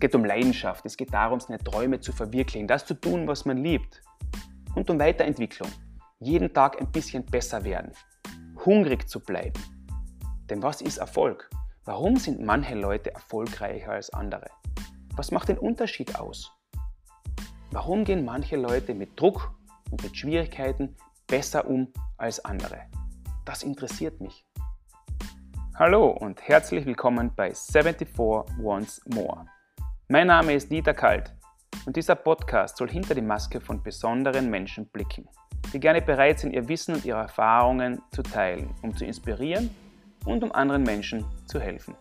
Es geht um Leidenschaft, es geht darum, seine Träume zu verwirklichen, das zu tun, was man liebt. Und um Weiterentwicklung. Jeden Tag ein bisschen besser werden. Hungrig zu bleiben. Denn was ist Erfolg? Warum sind manche Leute erfolgreicher als andere? Was macht den Unterschied aus? Warum gehen manche Leute mit Druck und mit Schwierigkeiten besser um als andere? Das interessiert mich. Hallo und herzlich willkommen bei 74 Once More. Mein Name ist Dieter Kalt und dieser Podcast soll hinter die Maske von besonderen Menschen blicken, die gerne bereit sind, ihr Wissen und ihre Erfahrungen zu teilen, um zu inspirieren und um anderen Menschen zu helfen.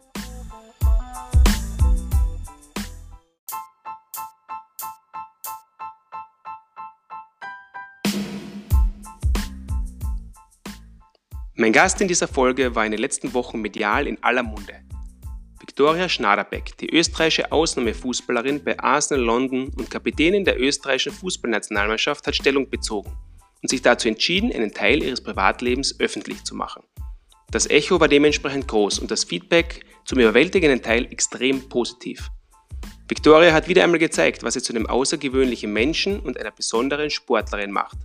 Mein Gast in dieser Folge war in den letzten Wochen medial in aller Munde. Viktoria Schnaderbeck, die österreichische Ausnahmefußballerin bei Arsenal London und Kapitänin der österreichischen Fußballnationalmannschaft, hat Stellung bezogen und sich dazu entschieden, einen Teil ihres Privatlebens öffentlich zu machen. Das Echo war dementsprechend groß und das Feedback zum überwältigenden Teil extrem positiv. Victoria hat wieder einmal gezeigt, was sie zu einem außergewöhnlichen Menschen und einer besonderen Sportlerin macht.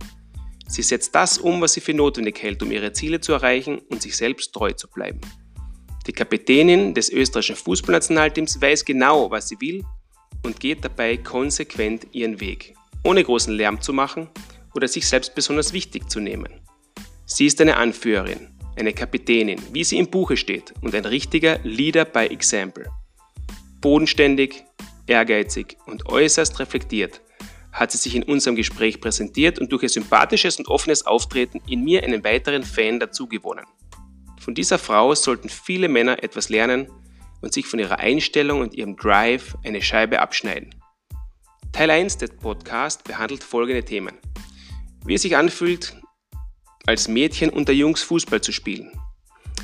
Sie setzt das um, was sie für notwendig hält, um ihre Ziele zu erreichen und sich selbst treu zu bleiben. Die Kapitänin des österreichischen Fußballnationalteams weiß genau, was sie will und geht dabei konsequent ihren Weg, ohne großen Lärm zu machen oder sich selbst besonders wichtig zu nehmen. Sie ist eine Anführerin, eine Kapitänin, wie sie im Buche steht und ein richtiger Leader by Example. Bodenständig, ehrgeizig und äußerst reflektiert hat sie sich in unserem Gespräch präsentiert und durch ihr sympathisches und offenes Auftreten in mir einen weiteren Fan dazugewonnen. Von dieser Frau sollten viele Männer etwas lernen und sich von ihrer Einstellung und ihrem Drive eine Scheibe abschneiden. Teil 1 des Podcasts behandelt folgende Themen. Wie es sich anfühlt, als Mädchen unter Jungs Fußball zu spielen.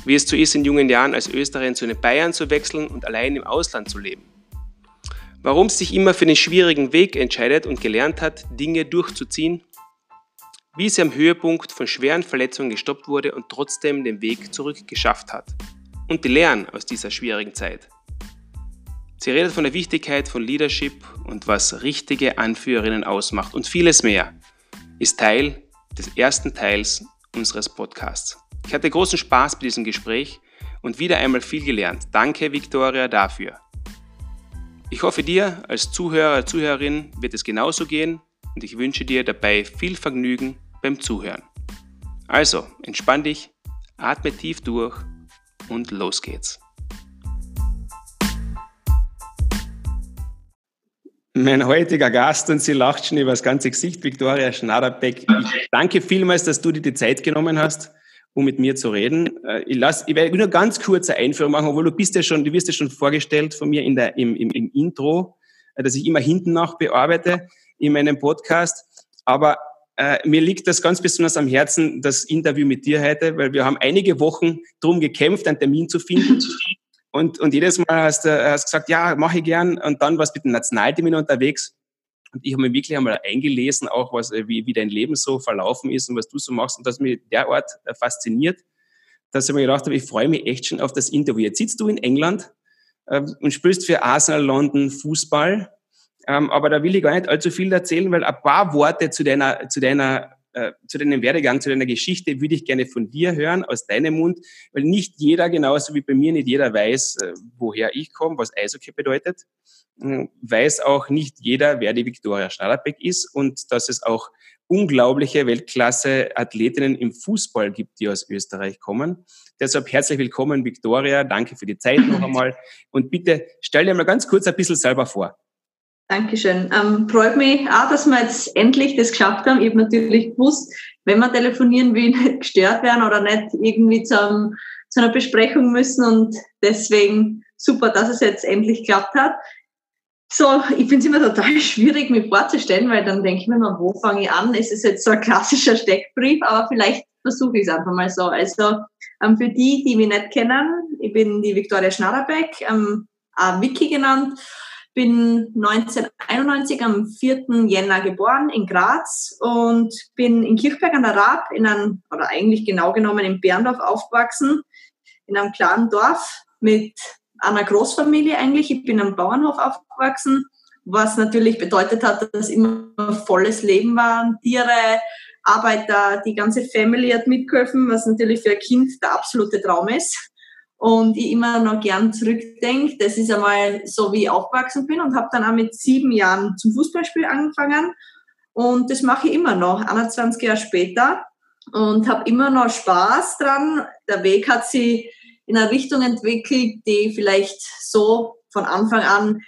Wie es so ist, in jungen Jahren als Österreicherin zu den Bayern zu wechseln und allein im Ausland zu leben. Warum sie sich immer für den schwierigen Weg entscheidet und gelernt hat, Dinge durchzuziehen wie sie am Höhepunkt von schweren Verletzungen gestoppt wurde und trotzdem den Weg zurück geschafft hat. Und die Lehren aus dieser schwierigen Zeit. Sie redet von der Wichtigkeit von Leadership und was richtige Anführerinnen ausmacht und vieles mehr ist Teil des ersten Teils unseres Podcasts. Ich hatte großen Spaß bei diesem Gespräch und wieder einmal viel gelernt. Danke, Victoria, dafür. Ich hoffe, dir als Zuhörer, Zuhörerin wird es genauso gehen und ich wünsche dir dabei viel Vergnügen beim Zuhören. Also, entspann dich, atme tief durch und los geht's. Mein heutiger Gast, und sie lacht schon über das ganze Gesicht, Viktoria Schnaderbeck. Ich danke vielmals, dass du dir die Zeit genommen hast, um mit mir zu reden. Äh, ich, lass, ich werde nur ganz kurze Einführung machen, obwohl du bist ja schon, du wirst ja schon vorgestellt von mir in der, im, im, im Intro, äh, dass ich immer hinten nach bearbeite in meinem Podcast. Aber äh, mir liegt das ganz besonders am Herzen, das Interview mit dir heute, weil wir haben einige Wochen darum gekämpft, einen Termin zu finden. Und, und jedes Mal hast du hast gesagt, ja, mache ich gern. Und dann warst du mit dem Nationaltermin unterwegs. Und ich habe mir wirklich einmal eingelesen, auch was, äh, wie, wie dein Leben so verlaufen ist und was du so machst. Und das mich derart äh, fasziniert, dass ich mir gedacht habe, ich freue mich echt schon auf das Interview. Jetzt sitzt du in England äh, und spielst für Arsenal London Fußball. Ähm, aber da will ich gar nicht allzu viel erzählen, weil ein paar Worte zu deiner, zu deiner äh, zu deinem Werdegang, zu deiner Geschichte würde ich gerne von dir hören, aus deinem Mund, weil nicht jeder, genauso wie bei mir, nicht jeder weiß, äh, woher ich komme, was Eishockey bedeutet. Äh, weiß auch nicht jeder, wer die Viktoria Schneiderbeck ist und dass es auch unglaubliche Weltklasse-Athletinnen im Fußball gibt, die aus Österreich kommen. Deshalb herzlich willkommen, Viktoria. Danke für die Zeit noch einmal. Und bitte stell dir mal ganz kurz ein bisschen selber vor. Dankeschön. Ähm, freut mich auch, dass wir jetzt endlich das geschafft haben. Ich habe natürlich gewusst, wenn wir telefonieren will, nicht gestört werden oder nicht irgendwie zum, zu einer Besprechung müssen und deswegen super, dass es jetzt endlich geklappt hat. So, ich finde es immer total schwierig, mich vorzustellen, weil dann denke ich mir mal, wo fange ich an? Es ist jetzt so ein klassischer Steckbrief, aber vielleicht versuche ich es einfach mal so. Also ähm, für die, die mich nicht kennen, ich bin die Viktoria Schnarrebeck, ähm, auch Vicky genannt bin 1991 am 4. Jänner geboren in Graz und bin in Kirchberg an der Raab in einem, oder eigentlich genau genommen in Berndorf aufgewachsen, in einem kleinen Dorf mit einer Großfamilie eigentlich. Ich bin am Bauernhof aufgewachsen, was natürlich bedeutet hat, dass immer volles Leben war, Tiere, Arbeiter, die ganze Family hat mitgeholfen, was natürlich für ein Kind der absolute Traum ist. Und ich immer noch gern zurückdenke, das ist einmal so, wie ich aufgewachsen bin und habe dann auch mit sieben Jahren zum Fußballspiel angefangen. Und das mache ich immer noch, 21 Jahre später. Und habe immer noch Spaß dran. Der Weg hat sich in eine Richtung entwickelt, die vielleicht so von Anfang an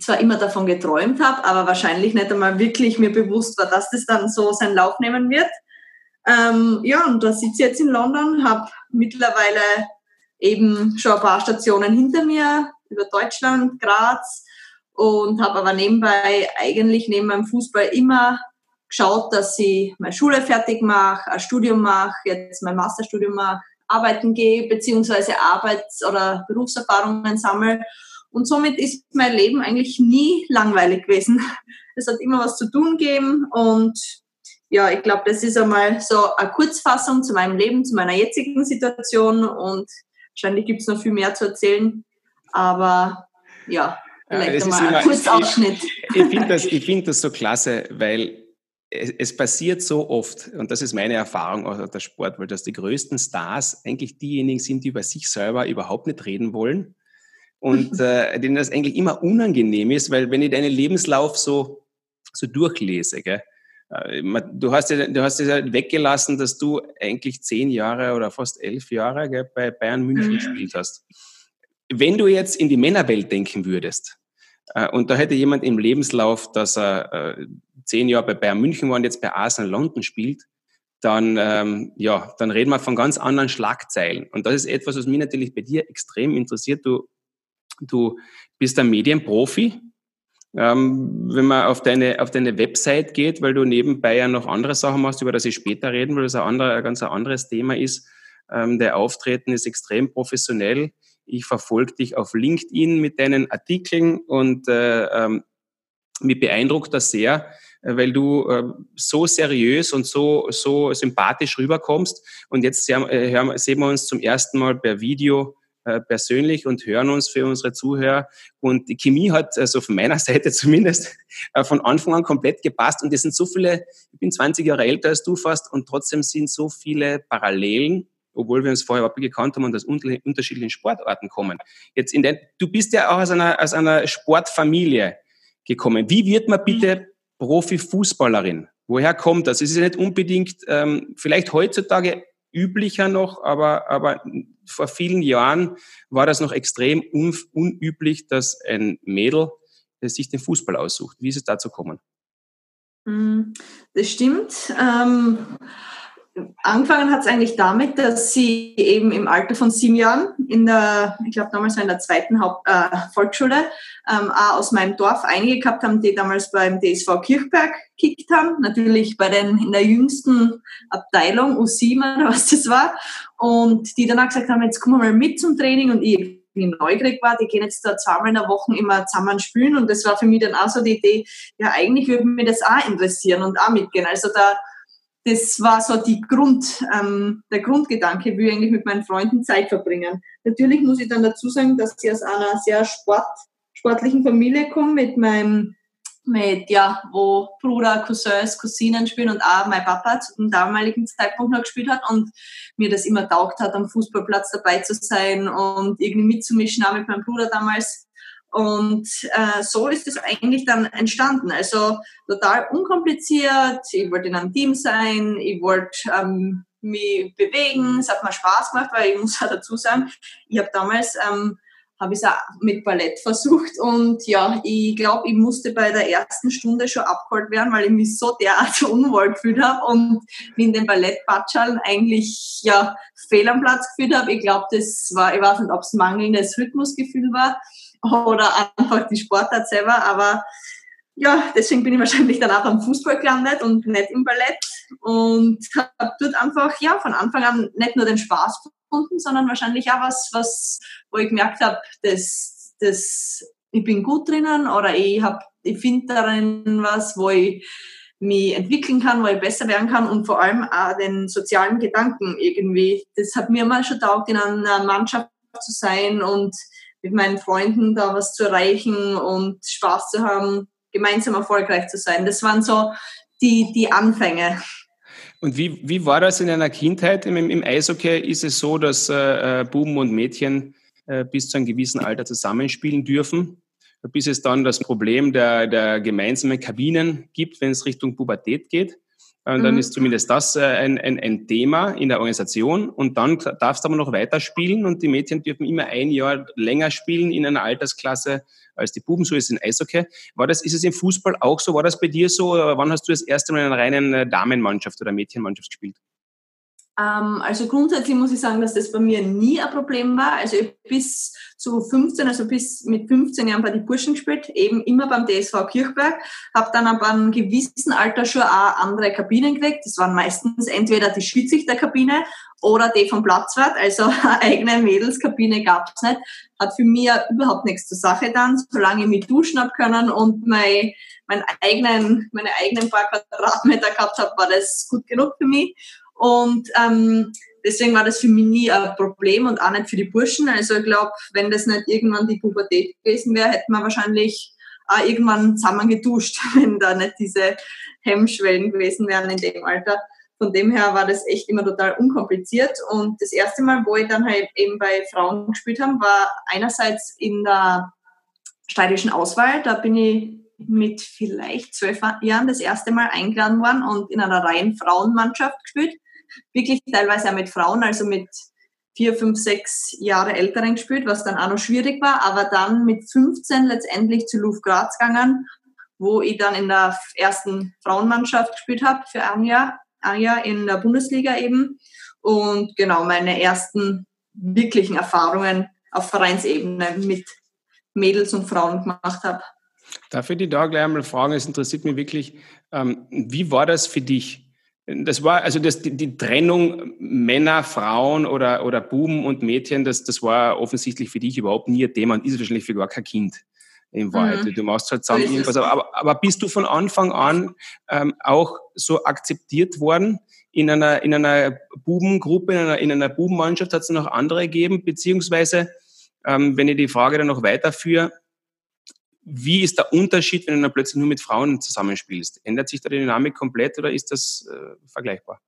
zwar immer davon geträumt habe, aber wahrscheinlich nicht einmal wirklich mir bewusst war, dass das dann so seinen Lauf nehmen wird. Ähm, ja, und da sitze ich jetzt in London, habe mittlerweile eben schon ein paar Stationen hinter mir, über Deutschland, Graz, und habe aber nebenbei eigentlich neben meinem Fußball immer geschaut, dass ich meine Schule fertig mache, ein Studium mache, jetzt mein Masterstudium mache, arbeiten gehe, beziehungsweise Arbeits- oder Berufserfahrungen sammle. Und somit ist mein Leben eigentlich nie langweilig gewesen. Es hat immer was zu tun gegeben und ja, ich glaube, das ist einmal so eine Kurzfassung zu meinem Leben, zu meiner jetzigen Situation und wahrscheinlich gibt es noch viel mehr zu erzählen, aber ja, vielleicht ja, einmal ein Kurzausschnitt. Ich, ich finde das, find das so klasse, weil es, es, passiert so oft, und das ist meine Erfahrung aus der Sportwelt, dass die größten Stars eigentlich diejenigen sind, die über sich selber überhaupt nicht reden wollen und äh, denen das eigentlich immer unangenehm ist, weil wenn ich deinen Lebenslauf so, so durchlese, gell, du hast ja, du hast ja weggelassen, dass du eigentlich zehn Jahre oder fast elf Jahre gell, bei Bayern München mhm. gespielt hast. Wenn du jetzt in die Männerwelt denken würdest, äh, und da hätte jemand im Lebenslauf, dass er äh, zehn Jahre bei Bayern München war und jetzt bei Arsenal London spielt, dann, ähm, ja, dann reden wir von ganz anderen Schlagzeilen. Und das ist etwas, was mich natürlich bei dir extrem interessiert. Du, du bist ein Medienprofi. Ähm, wenn man auf deine, auf deine Website geht, weil du nebenbei ja noch andere Sachen machst, über das ich später reden will, das ein, anderer, ein ganz anderes Thema ist. Ähm, der Auftreten ist extrem professionell. Ich verfolge dich auf LinkedIn mit deinen Artikeln und äh, ähm, mich beeindruckt das sehr, äh, weil du äh, so seriös und so, so sympathisch rüberkommst. Und jetzt sehen, äh, sehen wir uns zum ersten Mal per Video persönlich und hören uns für unsere Zuhörer. Und die Chemie hat, also von meiner Seite zumindest, äh, von Anfang an komplett gepasst. Und es sind so viele, ich bin 20 Jahre älter als du fast, und trotzdem sind so viele Parallelen obwohl wir uns vorher überhaupt gekannt haben und aus unterschiedlichen Sportarten kommen. Jetzt in den, du bist ja auch aus einer, aus einer Sportfamilie gekommen. Wie wird man bitte Profifußballerin? Woher kommt das? Es ist ja nicht unbedingt, ähm, vielleicht heutzutage üblicher noch, aber, aber vor vielen Jahren war das noch extrem un, unüblich, dass ein Mädel sich den Fußball aussucht. Wie ist es dazu gekommen? Hm, das stimmt. Ähm, angefangen hat es eigentlich damit, dass sie eben im Alter von sieben Jahren in der, ich glaube damals in der zweiten Haupt, äh, Volksschule, ähm, auch aus meinem Dorf einige gehabt haben, die damals beim DSV Kirchberg gekickt haben. Natürlich bei den in der jüngsten Abteilung, U7 oder was das war. Und die dann auch gesagt haben, jetzt kommen wir mal mit zum Training und ich neugierig war, die gehen jetzt da zweimal in der Woche immer zusammen spielen und das war für mich dann auch so die Idee, ja eigentlich würde mich das auch interessieren und auch mitgehen. Also da das war so die Grund, ähm, der Grundgedanke, wie ich eigentlich mit meinen Freunden Zeit verbringen. Natürlich muss ich dann dazu sagen, dass ich aus einer sehr Sport, sportlichen Familie komme, mit meinem, mit, ja, wo Bruder, Cousins, Cousinen spielen und auch mein Papa zu dem damaligen Zeitpunkt noch gespielt hat und mir das immer taugt hat, am Fußballplatz dabei zu sein und irgendwie mitzumischen, auch mit meinem Bruder damals. Und äh, so ist es eigentlich dann entstanden. Also total unkompliziert. Ich wollte in einem Team sein, ich wollte ähm, mich bewegen, es hat mir Spaß gemacht, weil ich muss auch dazu sagen, ich habe damals ähm, habe ich auch mit Ballett versucht und ja, ich glaube, ich musste bei der ersten Stunde schon abgeholt werden, weil ich mich so derart unwohl gefühlt habe und mich in den Ballettpatschaln eigentlich ja fehl am Platz gefühlt habe. Ich glaube, das war, ich weiß nicht, ob es mangelndes Rhythmusgefühl war oder einfach die Sportart selber. Aber ja, deswegen bin ich wahrscheinlich dann auch am Fußball gelandet und nicht im Ballett und habe dort einfach ja von Anfang an nicht nur den Spaß gefunden, sondern wahrscheinlich auch was, was wo ich gemerkt habe, dass, dass ich bin gut drinnen oder ich habe ich finde darin was, wo ich mich entwickeln kann, wo ich besser werden kann und vor allem auch den sozialen Gedanken irgendwie. Das hat mir mal schon taugt, in einer Mannschaft zu sein und mit meinen Freunden da was zu erreichen und Spaß zu haben, gemeinsam erfolgreich zu sein. Das waren so die, die Anfänge. Und wie, wie war das in deiner Kindheit? Im, Im Eishockey ist es so, dass äh, äh, Buben und Mädchen äh, bis zu einem gewissen Alter zusammenspielen dürfen, bis es dann das Problem der, der gemeinsamen Kabinen gibt, wenn es Richtung Pubertät geht. Dann mhm. ist zumindest das äh, ein, ein, ein Thema in der Organisation. Und dann darfst du aber noch weiter spielen und die Mädchen dürfen immer ein Jahr länger spielen in einer Altersklasse als die Buben. So ist es in Eishockey. War das, ist es im Fußball auch so? War das bei dir so? Oder wann hast du das erste Mal in einer reinen äh, Damenmannschaft oder Mädchenmannschaft gespielt? Ähm, also grundsätzlich muss ich sagen, dass das bei mir nie ein Problem war. Also bis zu 15, also bis mit 15 Jahren bei den Burschen gespielt, eben immer beim DSV Kirchberg. Habe dann ab einem gewissen Alter schon auch andere Kabinen gekriegt. Das waren meistens entweder die Schiedsrichterkabine oder die vom Platzwart. Also eine eigene Mädelskabine gab es nicht. Hat für mich überhaupt nichts zur Sache dann, solange ich mich duschen hab können und mein, mein eigenen, meine eigenen paar Quadratmeter gehabt habe, war das gut genug für mich. Und ähm, deswegen war das für mich nie ein Problem und auch nicht für die Burschen. Also ich glaube, wenn das nicht irgendwann die Pubertät gewesen wäre, hätten wir wahrscheinlich auch irgendwann zusammen geduscht, wenn da nicht diese Hemmschwellen gewesen wären in dem Alter. Von dem her war das echt immer total unkompliziert. Und das erste Mal, wo ich dann halt eben bei Frauen gespielt habe, war einerseits in der steirischen Auswahl. Da bin ich mit vielleicht zwölf Jahren das erste Mal eingeladen worden und in einer reinen Frauenmannschaft gespielt wirklich teilweise auch mit Frauen, also mit vier, fünf, sechs Jahre Älteren gespielt, was dann auch noch schwierig war, aber dann mit 15 letztendlich zu Luft Graz gegangen, wo ich dann in der ersten Frauenmannschaft gespielt habe für ein Jahr, ein Jahr in der Bundesliga eben und genau meine ersten wirklichen Erfahrungen auf Vereinsebene mit Mädels und Frauen gemacht habe. Darf ich dich da gleich einmal fragen, es interessiert mich wirklich, ähm, wie war das für dich? Das war also das, die, die, Trennung Männer, Frauen oder, oder Buben und Mädchen, das, das war offensichtlich für dich überhaupt nie ein Thema und ist wahrscheinlich für gar kein Kind in Wahrheit. Mhm. Du machst halt zusammen irgendwas. Aber, aber bist du von Anfang an ähm, auch so akzeptiert worden? In einer, in einer Bubengruppe, in einer, in einer Bubenmannschaft hat es noch andere gegeben, beziehungsweise, ähm, wenn ich die Frage dann noch weiterführe, wie ist der Unterschied, wenn du dann plötzlich nur mit Frauen zusammenspielst? Ändert sich da die Dynamik komplett oder ist das äh, vergleichbar?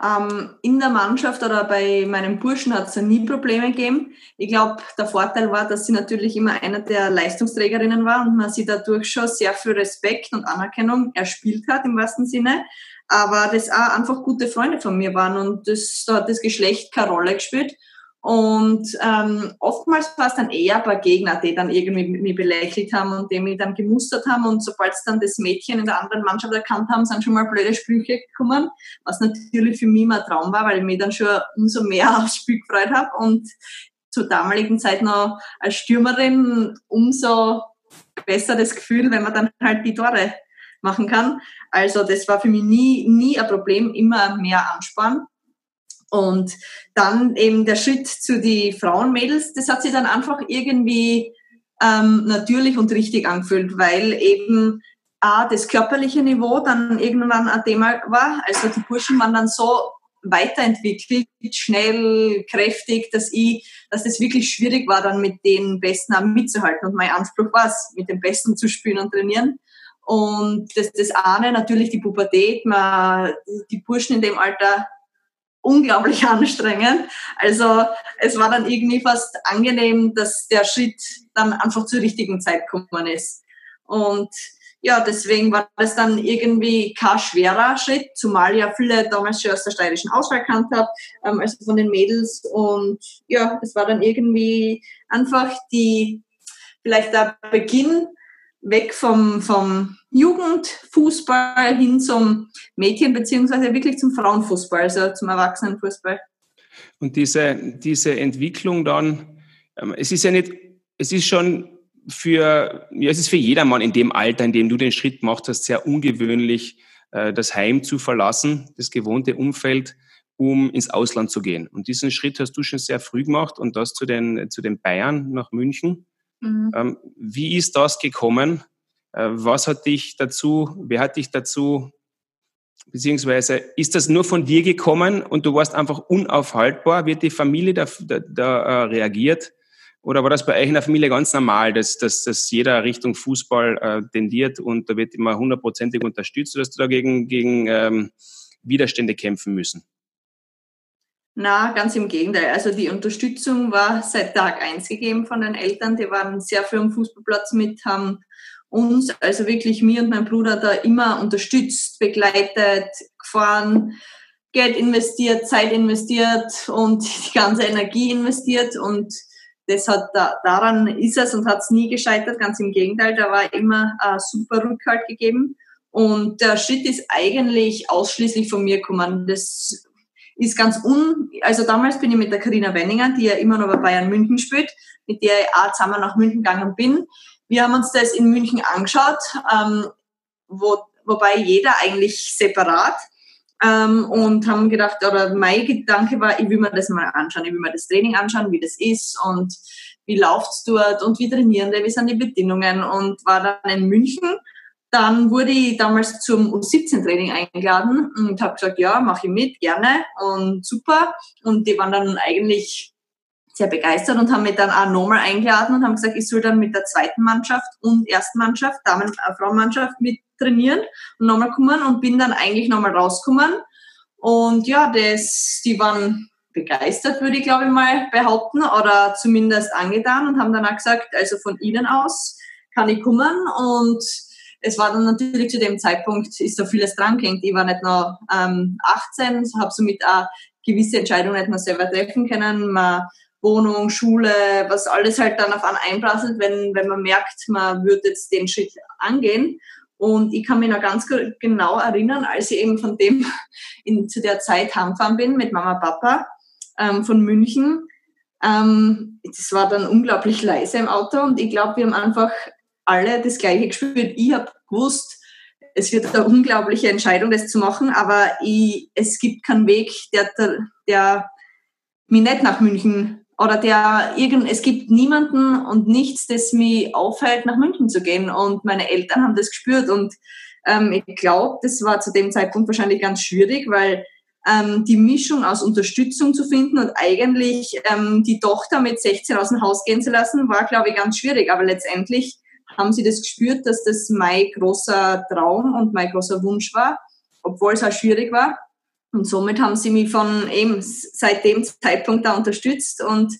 Ähm, in der Mannschaft oder bei meinen Burschen hat es ja nie Probleme gegeben. Ich glaube, der Vorteil war, dass sie natürlich immer einer der Leistungsträgerinnen war und man sie dadurch schon sehr viel Respekt und Anerkennung erspielt hat im wahrsten Sinne. Aber das auch einfach gute Freunde von mir waren und das, da hat das Geschlecht keine Rolle gespielt. Und ähm, oftmals war es dann eher ein paar Gegner, die dann irgendwie mir belächelt haben und die mich dann gemustert haben. Und sobald es dann das Mädchen in der anderen Mannschaft erkannt haben, sind schon mal blöde Sprüche gekommen, was natürlich für mich immer ein Traum war, weil ich mich dann schon umso mehr aufs Spiel gefreut habe. Und zur damaligen Zeit noch als Stürmerin umso besser das Gefühl, wenn man dann halt die Tore machen kann. Also das war für mich nie, nie ein Problem, immer mehr Anspann. Und dann eben der Schritt zu die Frauenmädels, das hat sich dann einfach irgendwie ähm, natürlich und richtig angefühlt, weil eben A, das körperliche Niveau dann irgendwann ein Thema war. Also die Burschen waren dann so weiterentwickelt, schnell, kräftig, dass ich, dass das wirklich schwierig war, dann mit den Besten auch mitzuhalten. Und mein Anspruch war es, mit den Besten zu spielen und trainieren. Und das, das eine natürlich die Pubertät, man, die Burschen in dem Alter unglaublich anstrengend. Also es war dann irgendwie fast angenehm, dass der Schritt dann einfach zur richtigen Zeit gekommen ist. Und ja, deswegen war das dann irgendwie kein schwerer Schritt, zumal ja viele damals schon aus der steirischen Auswahl kannt habe, ähm, also von den Mädels. Und ja, es war dann irgendwie einfach die, vielleicht der Beginn weg vom, vom Jugendfußball hin zum Mädchen- beziehungsweise wirklich zum Frauenfußball, also zum Erwachsenenfußball. Und diese, diese Entwicklung dann, ähm, es ist ja nicht, es ist schon für, ja, es ist für jedermann in dem Alter, in dem du den Schritt gemacht hast, sehr ungewöhnlich, äh, das Heim zu verlassen, das gewohnte Umfeld, um ins Ausland zu gehen. Und diesen Schritt hast du schon sehr früh gemacht und das zu den, zu den Bayern nach München. Mhm. Ähm, wie ist das gekommen? Äh, was hat dich dazu, wer hat dich dazu, beziehungsweise ist das nur von dir gekommen und du warst einfach unaufhaltbar? Wird die Familie da, da, da äh, reagiert? Oder war das bei euch in der Familie ganz normal, dass, dass, dass jeder Richtung Fußball äh, tendiert und da wird immer hundertprozentig unterstützt, dass du dagegen gegen ähm, Widerstände kämpfen müssen? Na, ganz im Gegenteil. Also die Unterstützung war seit Tag eins gegeben von den Eltern. Die waren sehr viel am Fußballplatz mit, haben uns, also wirklich mir und mein Bruder da immer unterstützt, begleitet, gefahren, Geld investiert, Zeit investiert und die ganze Energie investiert und das hat da, daran ist es und hat es nie gescheitert, ganz im Gegenteil, da war immer ein super Rückhalt gegeben. Und der Schritt ist eigentlich ausschließlich von mir gekommen. Das ist ganz un, also damals bin ich mit der Karina Wenninger, die ja immer noch bei Bayern München spielt, mit der ich auch zusammen nach München gegangen bin. Wir haben uns das in München angeschaut, ähm, wo, wobei jeder eigentlich separat ähm, und haben gedacht, oder mein Gedanke war, ich will mir das mal anschauen, ich will mir das Training anschauen, wie das ist und wie läuft's dort und wie trainieren die, wie sind die Bedingungen und war dann in München. Dann wurde ich damals zum U17-Training eingeladen und habe gesagt, ja, mache ich mit, gerne und super. Und die waren dann eigentlich sehr begeistert und haben mich dann auch nochmal eingeladen und haben gesagt, ich soll dann mit der zweiten Mannschaft und ersten Mannschaft, Damen- und Frauenmannschaft mit trainieren und nochmal kommen und bin dann eigentlich nochmal rausgekommen. Und ja, das, die waren begeistert, würde ich glaube ich mal behaupten, oder zumindest angetan und haben dann auch gesagt, also von ihnen aus kann ich kommen und es war dann natürlich zu dem Zeitpunkt, ist da vieles dran gehängt. Ich war nicht noch ähm, 18, habe somit auch gewisse Entscheidungen nicht mehr selber treffen können. Man Wohnung, Schule, was alles halt dann auf einen einprasselt, wenn, wenn man merkt, man würde jetzt den Schritt angehen. Und ich kann mich noch ganz genau erinnern, als ich eben von dem in, zu der Zeit heimgefahren bin mit Mama Papa ähm, von München. Ähm, das war dann unglaublich leise im Auto und ich glaube, wir haben einfach alle das Gleiche gespürt. Ich habe gewusst, es wird eine unglaubliche Entscheidung, das zu machen, aber ich, es gibt keinen Weg, der, der mich nicht nach München oder der irgend, es gibt niemanden und nichts, das mich aufhält, nach München zu gehen. Und meine Eltern haben das gespürt und ähm, ich glaube, das war zu dem Zeitpunkt wahrscheinlich ganz schwierig, weil ähm, die Mischung aus Unterstützung zu finden und eigentlich ähm, die Tochter mit 16 aus dem Haus gehen zu lassen, war, glaube ich, ganz schwierig. Aber letztendlich haben sie das gespürt, dass das mein großer Traum und mein großer Wunsch war, obwohl es auch schwierig war. Und somit haben sie mich von eben seit dem Zeitpunkt da unterstützt und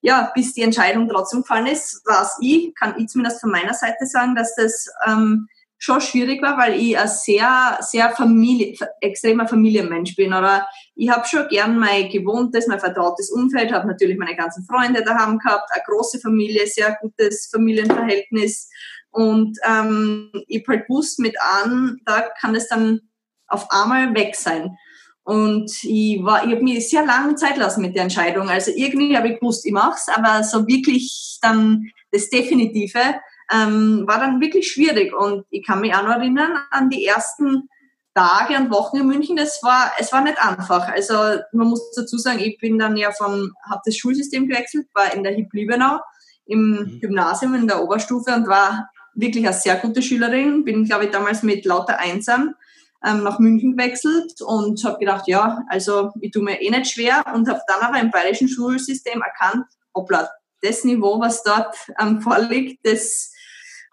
ja, bis die Entscheidung trotzdem gefallen ist, war es ich, kann ich zumindest von meiner Seite sagen, dass das ähm, schon schwierig war, weil ich ein sehr, sehr Familie, extremer Familienmensch bin. Oder ich habe schon gern mein gewohntes, mein vertrautes Umfeld, habe natürlich meine ganzen Freunde daheim gehabt, eine große Familie, sehr gutes Familienverhältnis. Und ähm, ich habe halt gewusst, mit an, da kann es dann auf einmal weg sein. Und ich, war, ich habe mir sehr lange Zeit lassen mit der Entscheidung. Also irgendwie habe ich gewusst, ich mache es, aber so wirklich dann das Definitive ähm, war dann wirklich schwierig. Und ich kann mich auch noch erinnern an die ersten Tage und Wochen in München. Das war, es war nicht einfach. Also man muss dazu sagen, ich bin dann ja vom, habe das Schulsystem gewechselt, war in der HIP Liebenau im mhm. Gymnasium in der Oberstufe und war wirklich eine sehr gute Schülerin. Bin, glaube ich, damals mit lauter Einsam ähm, nach München gewechselt und habe gedacht, ja, also ich tue mir eh nicht schwer und habe dann aber im bayerischen Schulsystem erkannt, hoppla, das Niveau, was dort ähm, vorliegt, das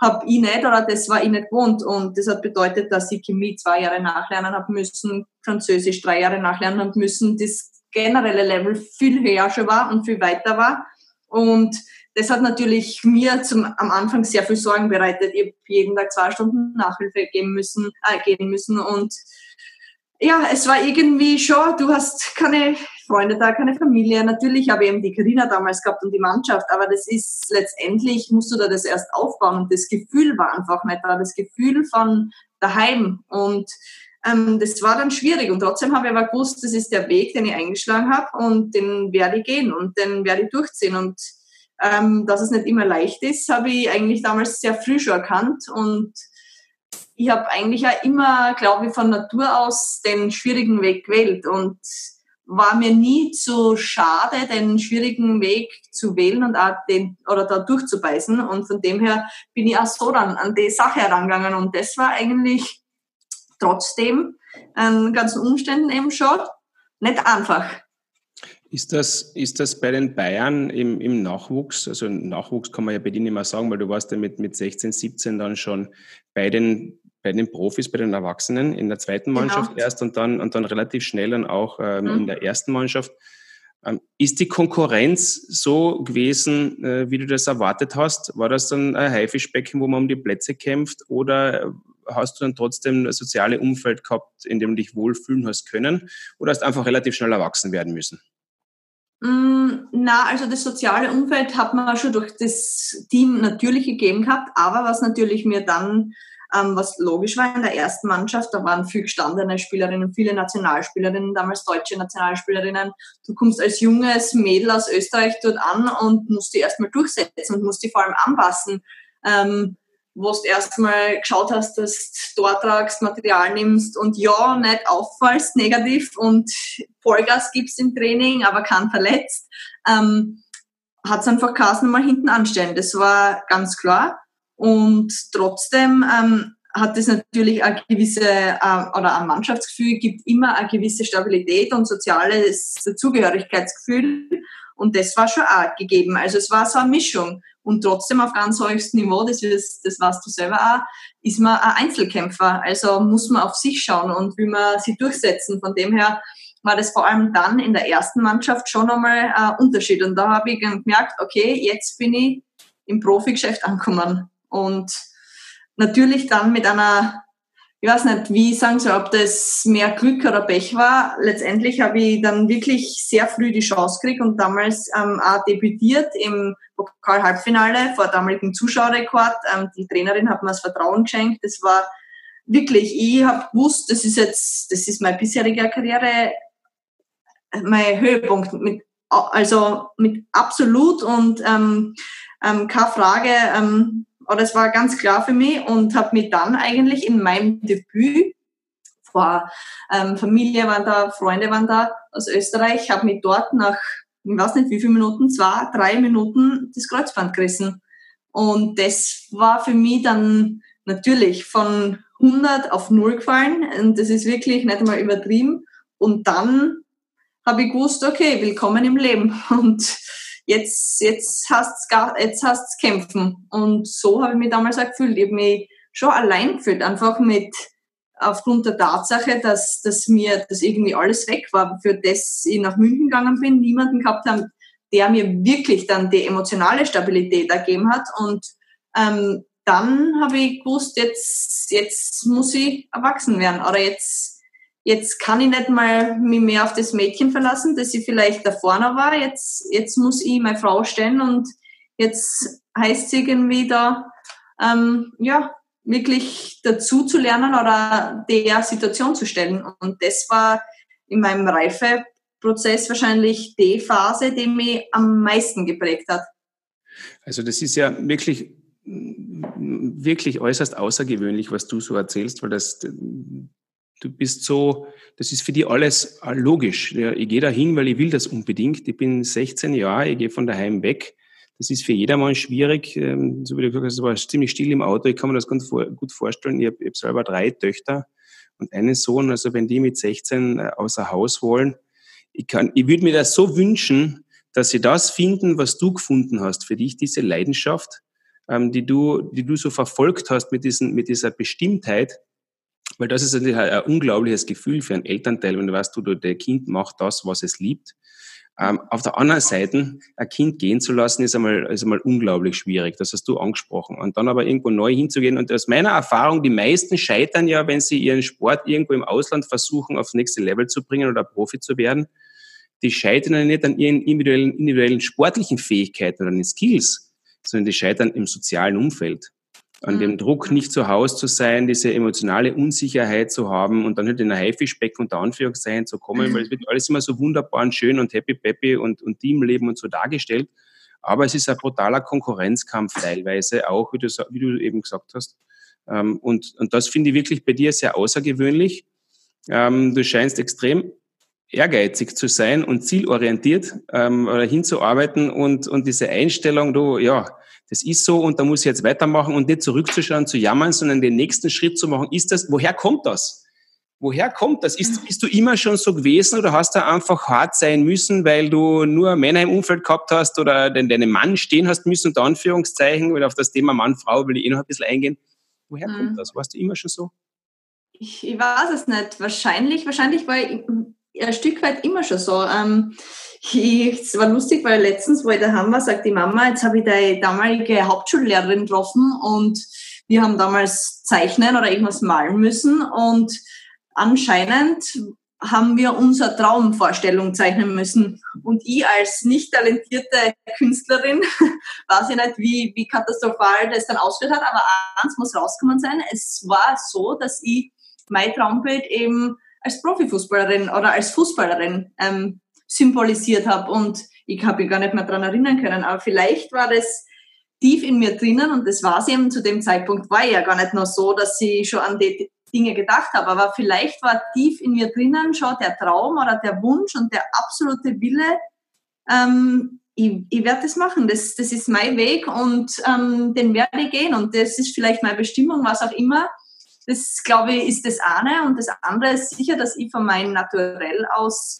habe ich nicht oder das war ich nicht gewohnt. Und das hat bedeutet, dass ich Chemie zwei Jahre nachlernen habe müssen, Französisch drei Jahre nachlernen habe müssen, das generelle Level viel höher schon war und viel weiter war. Und das hat natürlich mir zum, am Anfang sehr viel Sorgen bereitet. Ich habe jeden Tag zwei Stunden Nachhilfe geben müssen, äh, gehen müssen und ja, es war irgendwie schon, du hast keine Freunde da, keine Familie. Natürlich habe ich eben die Karina damals gehabt und die Mannschaft, aber das ist letztendlich, musst du da das erst aufbauen und das Gefühl war einfach nicht da, das Gefühl von daheim und ähm, das war dann schwierig und trotzdem habe ich aber gewusst, das ist der Weg, den ich eingeschlagen habe und den werde ich gehen und den werde ich durchziehen und ähm, dass es nicht immer leicht ist, habe ich eigentlich damals sehr früh schon erkannt. Und ich habe eigentlich auch immer, glaube ich, von Natur aus den schwierigen Weg gewählt und war mir nie zu schade, den schwierigen Weg zu wählen und auch den oder da durchzubeißen. Und von dem her bin ich auch so dann an die Sache herangegangen. Und das war eigentlich trotzdem an ganzen Umständen eben schon nicht einfach. Ist das, ist das bei den Bayern im, im Nachwuchs, also Nachwuchs kann man ja bei dir nicht mehr sagen, weil du warst ja mit, mit 16, 17 dann schon bei den, bei den Profis, bei den Erwachsenen in der zweiten genau. Mannschaft genau. erst und dann, und dann relativ schnell dann auch ähm, mhm. in der ersten Mannschaft. Ähm, ist die Konkurrenz so gewesen, äh, wie du das erwartet hast? War das dann ein Haifischbecken, wo man um die Plätze kämpft oder hast du dann trotzdem ein soziales Umfeld gehabt, in dem du dich wohlfühlen hast können oder hast einfach relativ schnell erwachsen werden müssen? Mm, na, also das soziale Umfeld hat man schon durch das Team natürlich gegeben gehabt, aber was natürlich mir dann, ähm, was logisch war in der ersten Mannschaft, da waren viel gestandene Spielerinnen, viele Nationalspielerinnen, damals deutsche Nationalspielerinnen. Du kommst als junges Mädel aus Österreich dort an und musst die erstmal durchsetzen und musst die vor allem anpassen. Ähm, wo du erstmal geschaut hast, dass du dort tragst, Material nimmst und ja, nicht auffallst negativ und Vollgas gibst im Training, aber kein verletzt, ähm, hat es einfach Kassen mal hinten anstellen. Das war ganz klar. Und trotzdem ähm, hat es natürlich eine gewisse äh, oder ein Mannschaftsgefühl, gibt immer eine gewisse Stabilität und soziales Zugehörigkeitsgefühl. Und das war schon auch gegeben. Also es war so eine Mischung. Und trotzdem auf ganz höchstem Niveau, das, ist, das weißt du selber auch, ist man ein Einzelkämpfer. Also muss man auf sich schauen und will man sie durchsetzen. Von dem her war das vor allem dann in der ersten Mannschaft schon einmal ein Unterschied. Und da habe ich gemerkt, okay, jetzt bin ich im Profigeschäft angekommen. Und natürlich dann mit einer ich weiß nicht, wie ich sagen soll, ob das mehr Glück oder Pech war. Letztendlich habe ich dann wirklich sehr früh die Chance gekriegt und damals ähm, auch debütiert im Pokal-Halbfinale vor damaligen Zuschauerrekord. Ähm, die Trainerin hat mir das Vertrauen geschenkt. Das war wirklich, ich habe gewusst, das ist jetzt, das ist meine bisherige Karriere, mein Höhepunkt. Mit, also mit absolut und ähm, ähm, keine Frage, ähm, aber das war ganz klar für mich und habe mich dann eigentlich in meinem Debüt vor ähm, Familie waren da, Freunde waren da aus Österreich, habe mich dort nach, ich weiß nicht wie viele Minuten, zwei, drei Minuten das Kreuzband gerissen. Und das war für mich dann natürlich von 100 auf 0 gefallen und das ist wirklich nicht einmal übertrieben. Und dann habe ich gewusst, okay, willkommen im Leben. Und jetzt, jetzt hast jetzt hast kämpfen. Und so habe ich mich damals auch gefühlt. Ich habe mich schon allein gefühlt, einfach mit, aufgrund der Tatsache, dass, dass mir das irgendwie alles weg war, für das ich nach München gegangen bin, niemanden gehabt habe, der mir wirklich dann die emotionale Stabilität ergeben hat. Und ähm, dann habe ich gewusst, jetzt, jetzt muss ich erwachsen werden. Oder jetzt, jetzt kann ich nicht mal mich mehr auf das Mädchen verlassen, das ich vielleicht da vorne war. Jetzt, jetzt muss ich meine Frau stellen und jetzt heißt es irgendwie da, ähm, ja, wirklich dazu zu lernen oder der Situation zu stellen. Und das war in meinem Reifeprozess wahrscheinlich die Phase, die mich am meisten geprägt hat. Also das ist ja wirklich wirklich äußerst außergewöhnlich, was du so erzählst, weil das du bist so, das ist für dich alles logisch. Ja, ich gehe da hin, weil ich will das unbedingt. Ich bin 16 Jahre, ich gehe von daheim weg. Das ist für jedermann schwierig. Ähm, so wie du gesagt hast, war ziemlich still im Auto. Ich kann mir das ganz gut vorstellen. Ich habe hab selber drei Töchter und einen Sohn. Also wenn die mit 16 äh, außer Haus wollen, ich kann, ich würde mir das so wünschen, dass sie das finden, was du gefunden hast, für dich diese Leidenschaft, ähm, die du, die du so verfolgt hast mit diesen, mit dieser Bestimmtheit, weil das ist natürlich ein, unglaubliches Gefühl für einen Elternteil, wenn du weißt, du, der Kind macht das, was es liebt. Ähm, auf der anderen Seite, ein Kind gehen zu lassen, ist einmal, ist einmal unglaublich schwierig. Das hast du angesprochen. Und dann aber irgendwo neu hinzugehen. Und aus meiner Erfahrung, die meisten scheitern ja, wenn sie ihren Sport irgendwo im Ausland versuchen, aufs nächste Level zu bringen oder Profi zu werden. Die scheitern ja nicht an ihren individuellen, individuellen sportlichen Fähigkeiten oder an den Skills, sondern die scheitern im sozialen Umfeld an dem mhm. Druck nicht zu Hause zu sein, diese emotionale Unsicherheit zu haben und dann halt in ein Haifischbecken unter Anführungszeichen zu kommen, weil es wird alles immer so wunderbar und schön und happy peppy und, und Teamleben und so dargestellt. Aber es ist ein brutaler Konkurrenzkampf teilweise auch, wie du, wie du eben gesagt hast. Ähm, und, und das finde ich wirklich bei dir sehr außergewöhnlich. Ähm, du scheinst extrem ehrgeizig zu sein und zielorientiert ähm, hinzuarbeiten und, und diese Einstellung, du, ja, das ist so und da muss ich jetzt weitermachen und nicht zurückzuschauen, zu jammern, sondern den nächsten Schritt zu machen. Ist das, woher kommt das? Woher kommt das? Ist, bist du immer schon so gewesen oder hast du einfach hart sein müssen, weil du nur Männer im Umfeld gehabt hast oder den, deinen Mann stehen hast müssen, unter Anführungszeichen, oder auf das Thema Mann-Frau will ich eh noch ein bisschen eingehen. Woher mhm. kommt das? Warst du immer schon so? Ich, ich weiß es nicht. Wahrscheinlich, wahrscheinlich war ich ein Stück weit immer schon so. Ähm, ich, es war lustig, weil letztens, wo ich daheim war, sagt die Mama, jetzt habe ich deine damalige Hauptschullehrerin getroffen und wir haben damals zeichnen oder irgendwas malen müssen und anscheinend haben wir unsere Traumvorstellung zeichnen müssen. Und ich als nicht talentierte Künstlerin, weiß ich nicht, wie, wie katastrophal das dann ausgeführt hat, aber eins muss rauskommen sein. Es war so, dass ich mein Traumbild eben als Profifußballerin oder als Fußballerin ähm, symbolisiert habe. Und ich habe mich gar nicht mehr dran erinnern können. Aber vielleicht war das tief in mir drinnen und das war es eben zu dem Zeitpunkt, war ich ja gar nicht nur so, dass ich schon an die Dinge gedacht habe. Aber vielleicht war tief in mir drinnen schon der Traum oder der Wunsch und der absolute Wille, ähm, ich, ich werde das machen. Das, das ist mein Weg und ähm, den werde ich gehen. Und das ist vielleicht meine Bestimmung, was auch immer. Das, glaube ich, ist das eine. Und das andere ist sicher, dass ich von meinem Naturell aus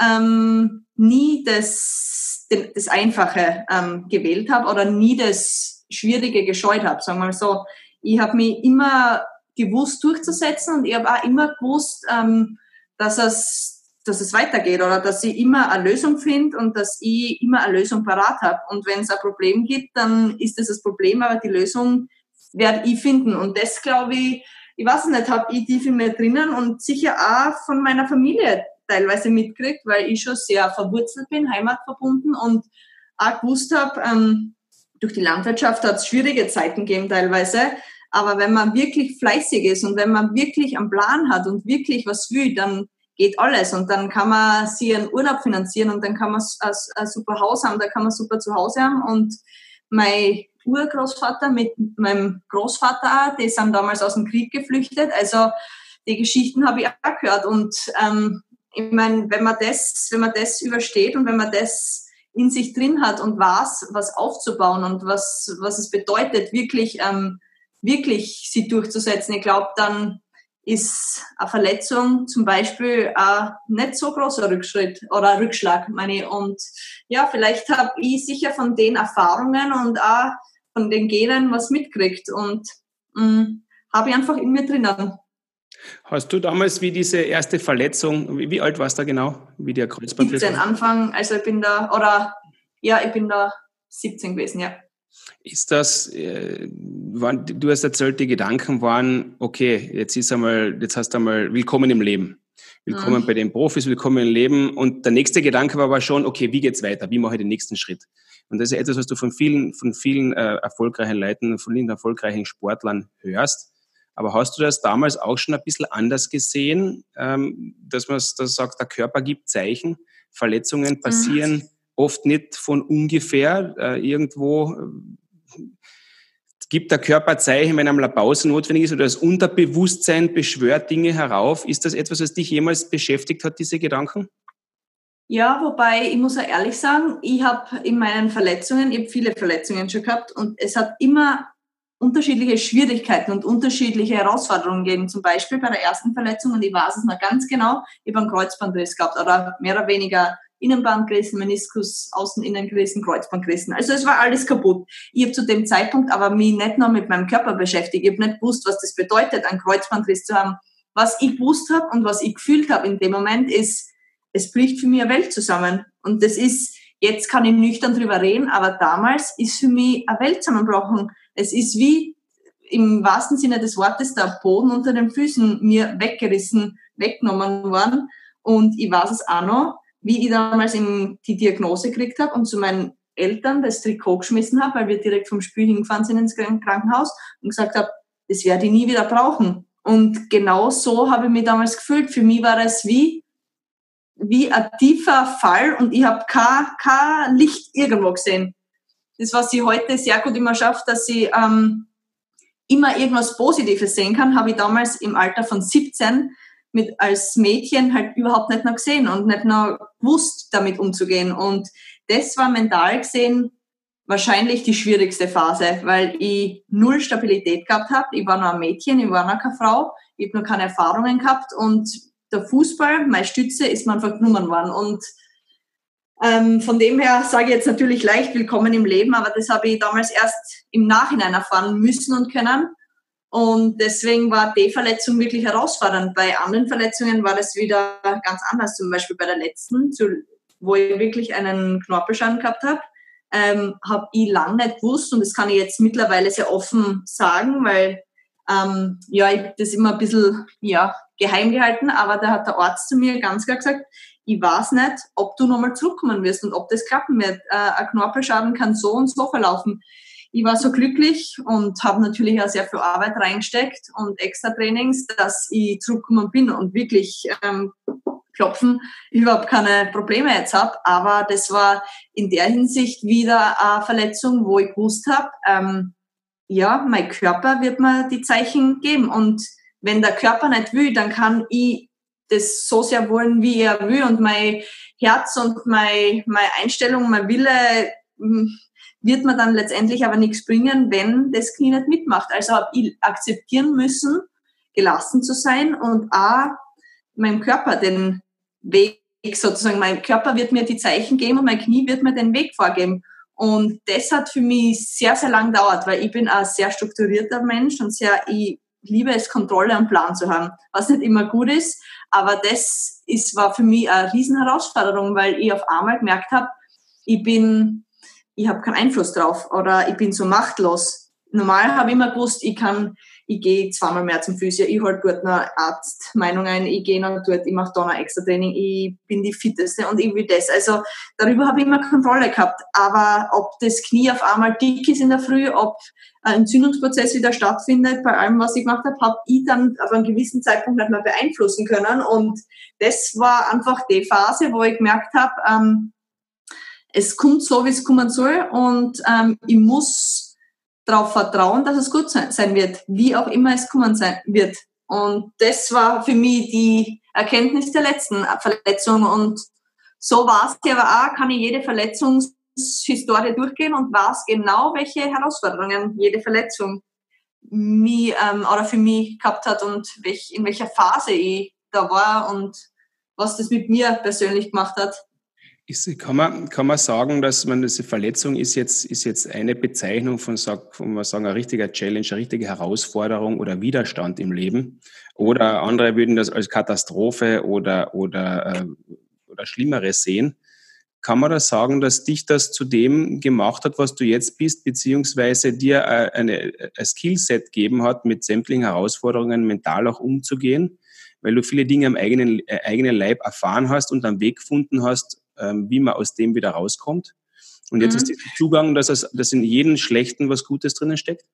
ähm, nie das, das Einfache ähm, gewählt habe oder nie das Schwierige gescheut habe. Sagen wir mal so. Ich habe mich immer gewusst durchzusetzen und ich habe auch immer gewusst, ähm, dass es dass es weitergeht oder dass ich immer eine Lösung finde und dass ich immer eine Lösung parat habe. Und wenn es ein Problem gibt, dann ist das das Problem, aber die Lösung werde ich finden. Und das, glaube ich, ich weiß nicht, habe ich tief in mir drinnen und sicher auch von meiner Familie teilweise mitgekriegt, weil ich schon sehr verwurzelt bin, heimatverbunden und auch gewusst habe, ähm, durch die Landwirtschaft hat es schwierige Zeiten gegeben teilweise, aber wenn man wirklich fleißig ist und wenn man wirklich einen Plan hat und wirklich was will, dann geht alles. Und dann kann man sich einen Urlaub finanzieren und dann kann man ein super Haus haben, da kann man super zu Hause haben. Und mein Urgroßvater mit meinem Großvater auch, die sind damals aus dem Krieg geflüchtet, also die Geschichten habe ich auch gehört und ähm, ich meine, wenn man das, wenn man das übersteht und wenn man das in sich drin hat und weiß, was aufzubauen und was, was es bedeutet, wirklich ähm, wirklich sie durchzusetzen. Ich glaube, dann ist eine Verletzung zum Beispiel ein nicht so großer Rückschritt oder Rückschlag, meine ich. Und ja, vielleicht habe ich sicher von den Erfahrungen und auch von den Genen was mitgekriegt und mm, habe ich einfach in mir drinnen. Hast du damals wie diese erste Verletzung, wie, wie alt warst du da genau, wie der Kreuzband? 17 Anfang, also ich bin da, oder ja, ich bin da 17 gewesen, ja. Ist das, äh, waren, du hast erzählt, die Gedanken waren, okay, jetzt ist einmal, jetzt hast du einmal willkommen im Leben. Willkommen mhm. bei den Profis, willkommen im Leben. Und der nächste Gedanke war aber schon, okay, wie geht's weiter? Wie mache ich den nächsten Schritt? Und das ist etwas, was du von vielen, von vielen äh, erfolgreichen Leuten, von vielen erfolgreichen Sportlern hörst. Aber hast du das damals auch schon ein bisschen anders gesehen, ähm, dass man das sagt, der Körper gibt Zeichen, Verletzungen mhm. passieren mhm. oft nicht von ungefähr. Äh, irgendwo äh, gibt der Körper Zeichen, wenn einmal eine Pause notwendig ist oder das Unterbewusstsein beschwört Dinge herauf. Ist das etwas, was dich jemals beschäftigt hat, diese Gedanken? Ja, wobei ich muss auch ehrlich sagen, ich habe in meinen Verletzungen, ich habe viele Verletzungen schon gehabt und es hat immer unterschiedliche Schwierigkeiten und unterschiedliche Herausforderungen gegeben. Zum Beispiel bei der ersten Verletzung, und ich weiß es noch ganz genau, ich habe einen Kreuzbandriss gehabt oder mehr oder weniger Innenbandrissen, Meniskus, Außen-Innengerissen, Kreuzbandrissen. Also es war alles kaputt. Ich habe zu dem Zeitpunkt aber mich nicht nur mit meinem Körper beschäftigt. Ich habe nicht gewusst, was das bedeutet, einen Kreuzbandriss zu haben. Was ich gewusst habe und was ich gefühlt habe in dem Moment ist, es bricht für mich eine Welt zusammen. Und das ist, jetzt kann ich nüchtern drüber reden, aber damals ist für mich eine Welt zusammengebrochen. Es ist wie im wahrsten Sinne des Wortes der Boden unter den Füßen mir weggerissen, weggenommen worden. Und ich weiß es auch noch, wie ich damals in die Diagnose gekriegt habe und zu meinen Eltern das Trikot geschmissen habe, weil wir direkt vom Spiel hingefahren sind ins Krankenhaus und gesagt habe, das werde ich nie wieder brauchen. Und genau so habe ich mich damals gefühlt. Für mich war es wie, wie ein tiefer Fall und ich habe kein, kein Licht irgendwo gesehen. Das, was ich heute sehr gut immer schaffe, dass ich ähm, immer irgendwas Positives sehen kann, habe ich damals im Alter von 17 mit als Mädchen halt überhaupt nicht noch gesehen und nicht noch gewusst, damit umzugehen. Und das war mental gesehen wahrscheinlich die schwierigste Phase, weil ich null Stabilität gehabt habe. Ich war noch ein Mädchen, ich war noch keine Frau. Ich habe noch keine Erfahrungen gehabt und der Fußball, meine Stütze, ist mir einfach genommen worden. Und ähm, von dem her sage ich jetzt natürlich leicht willkommen im Leben, aber das habe ich damals erst im Nachhinein erfahren müssen und können. Und deswegen war die Verletzung wirklich herausfordernd. Bei anderen Verletzungen war das wieder ganz anders. Zum Beispiel bei der letzten, wo ich wirklich einen Knorpelschaden gehabt habe, ähm, habe ich lange nicht gewusst und das kann ich jetzt mittlerweile sehr offen sagen, weil ähm, ja, ich das immer ein bisschen ja, geheim gehalten, aber da hat der Arzt zu mir ganz klar gesagt, ich weiß nicht, ob du nochmal zurückkommen wirst und ob das klappen wird. Äh, ein Knorpelschaden kann so und so verlaufen. Ich war so glücklich und habe natürlich auch sehr viel Arbeit reingesteckt und extra Trainings, dass ich zurückgekommen bin und wirklich ähm, klopfen überhaupt keine Probleme jetzt habe. Aber das war in der Hinsicht wieder eine Verletzung, wo ich gewusst habe, ähm, ja, mein Körper wird mir die Zeichen geben. Und wenn der Körper nicht will, dann kann ich das so sehr wollen, wie er will. Und mein Herz und meine, meine Einstellung, mein Wille hm, wird mir dann letztendlich aber nichts bringen, wenn das Knie nicht mitmacht. Also habe ich akzeptieren müssen, gelassen zu sein und auch meinem Körper den Weg sozusagen, mein Körper wird mir die Zeichen geben und mein Knie wird mir den Weg vorgeben. Und das hat für mich sehr, sehr lang gedauert, weil ich bin ein sehr strukturierter Mensch und sehr, ich liebe es, Kontrolle und Plan zu haben, was nicht immer gut ist. Aber das ist, war für mich eine riesen Herausforderung, weil ich auf einmal gemerkt habe, ich bin, ich habe keinen Einfluss drauf oder ich bin so machtlos. Normal habe ich immer gewusst, ich kann ich gehe zweimal mehr zum Physio, ich hol dort eine Arztmeinung ein, ich gehe noch dort, ich mache da noch extra Training, ich bin die Fitteste und will das. Also darüber habe ich immer Kontrolle gehabt. Aber ob das Knie auf einmal dick ist in der Früh, ob ein Entzündungsprozess wieder stattfindet, bei allem, was ich gemacht habe, habe ich dann auf einem gewissen Zeitpunkt nicht mehr beeinflussen können. Und das war einfach die Phase, wo ich gemerkt habe, ähm, es kommt so, wie es kommen soll und ähm, ich muss darauf vertrauen, dass es gut sein wird, wie auch immer es kommen sein wird. Und das war für mich die Erkenntnis der letzten Verletzung. Und so war es aber auch, kann ich jede Verletzungshistorie durchgehen und weiß genau, welche Herausforderungen jede Verletzung mich, ähm, oder für mich gehabt hat und welch, in welcher Phase ich da war und was das mit mir persönlich gemacht hat. Ist, kann, man, kann man sagen, dass man diese Verletzung ist jetzt, ist jetzt eine Bezeichnung von, von man sagen, ein richtiger Challenge, eine richtige Herausforderung oder Widerstand im Leben? Oder andere würden das als Katastrophe oder, oder, äh, oder Schlimmeres sehen. Kann man da sagen, dass dich das zu dem gemacht hat, was du jetzt bist, beziehungsweise dir äh, eine, ein Skillset gegeben hat, mit sämtlichen Herausforderungen mental auch umzugehen? Weil du viele Dinge am eigenen, äh, eigenen Leib erfahren hast und einen Weg gefunden hast, ähm, wie man aus dem wieder rauskommt. Und jetzt mhm. ist dieser Zugang, dass, es, dass in jedem Schlechten was Gutes drinnen steckt?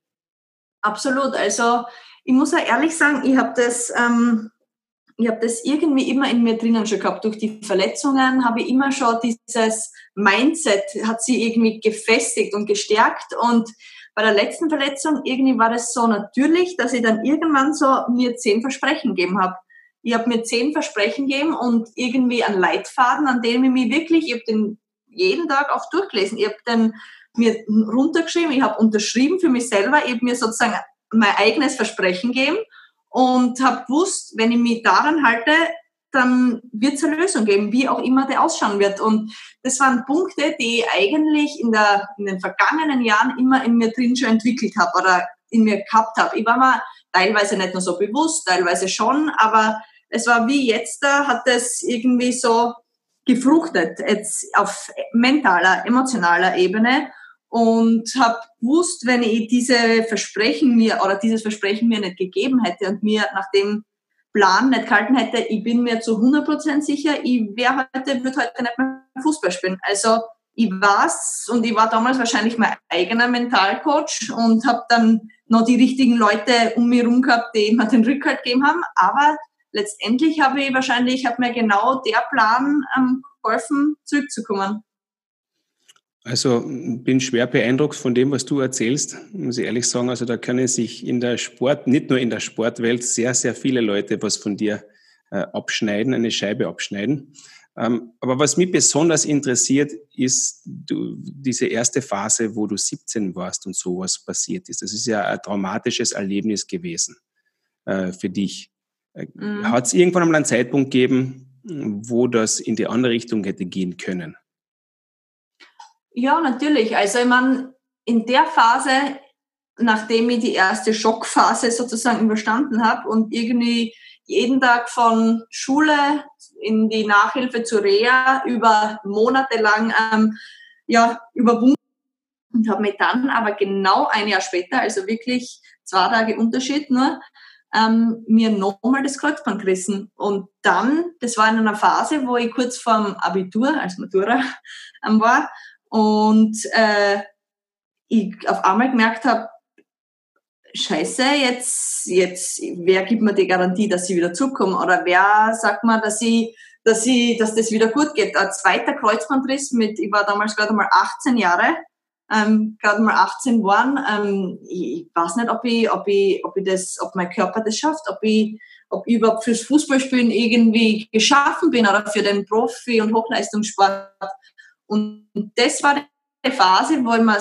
Absolut. Also ich muss auch ehrlich sagen, ich habe das, ähm, ich habe das irgendwie immer in mir drinnen schon gehabt. Durch die Verletzungen habe ich immer schon dieses Mindset hat sie irgendwie gefestigt und gestärkt und bei der letzten Verletzung irgendwie war das so natürlich, dass ich dann irgendwann so mir zehn Versprechen gegeben habe. Ich habe mir zehn Versprechen gegeben und irgendwie einen Leitfaden, an dem ich mich wirklich, ich habe den jeden Tag auch durchgelesen. Ich habe den mir runtergeschrieben, ich habe unterschrieben für mich selber, ich habe mir sozusagen mein eigenes Versprechen gegeben und habe gewusst, wenn ich mich daran halte, dann wird es eine Lösung geben, wie auch immer der ausschauen wird. Und das waren Punkte, die ich eigentlich in, der, in den vergangenen Jahren immer in mir drin schon entwickelt habe oder in mir gehabt habe. Ich war mir teilweise nicht nur so bewusst, teilweise schon, aber es war wie jetzt da, hat es irgendwie so gefruchtet, jetzt auf mentaler, emotionaler Ebene und habe gewusst, wenn ich diese Versprechen mir oder dieses Versprechen mir nicht gegeben hätte und mir nach dem Plan nicht gehalten hätte, ich bin mir zu 100% sicher, ich wäre heute, würde heute nicht mehr Fußball spielen. Also ich weiß und ich war damals wahrscheinlich mein eigener Mentalcoach und habe dann noch die richtigen Leute um mich herum gehabt, die mir den Rückhalt gegeben haben, aber letztendlich habe ich wahrscheinlich, hat mir genau der Plan ähm, geholfen, zurückzukommen. Also bin schwer beeindruckt von dem, was du erzählst, muss ich ehrlich sagen. Also da können sich in der Sport, nicht nur in der Sportwelt, sehr, sehr viele Leute was von dir äh, abschneiden, eine Scheibe abschneiden. Ähm, aber was mich besonders interessiert, ist du, diese erste Phase, wo du 17 warst und sowas passiert ist. Das ist ja ein traumatisches Erlebnis gewesen äh, für dich. Äh, mhm. Hat es irgendwann einmal einen Zeitpunkt gegeben, wo das in die andere Richtung hätte gehen können? Ja, natürlich. Also ich meine, in der Phase, nachdem ich die erste Schockphase sozusagen überstanden habe und irgendwie jeden Tag von Schule in die Nachhilfe zu Reha über Monate lang ähm, ja, überwunden und habe mir dann aber genau ein Jahr später, also wirklich zwei Tage Unterschied nur, ähm, mir nochmal das Kreuzband gerissen. Und dann, das war in einer Phase, wo ich kurz vorm Abitur, als Matura, ähm, war und äh, ich auf einmal gemerkt habe, Scheiße, jetzt, jetzt, wer gibt mir die Garantie, dass ich wieder zurückkomme? Oder wer sagt mir, dass ich, dass ich, dass das wieder gut geht? Ein zweiter Kreuzbandriss mit, ich war damals gerade mal 18 Jahre, ähm, gerade mal 18 waren. Ähm, ich, ich weiß nicht, ob ich, ob ich, ob ich das, ob mein Körper das schafft, ob ich, ob ich überhaupt fürs Fußballspielen irgendwie geschaffen bin oder für den Profi- und Hochleistungssport. Und das war die Phase, wo ich mir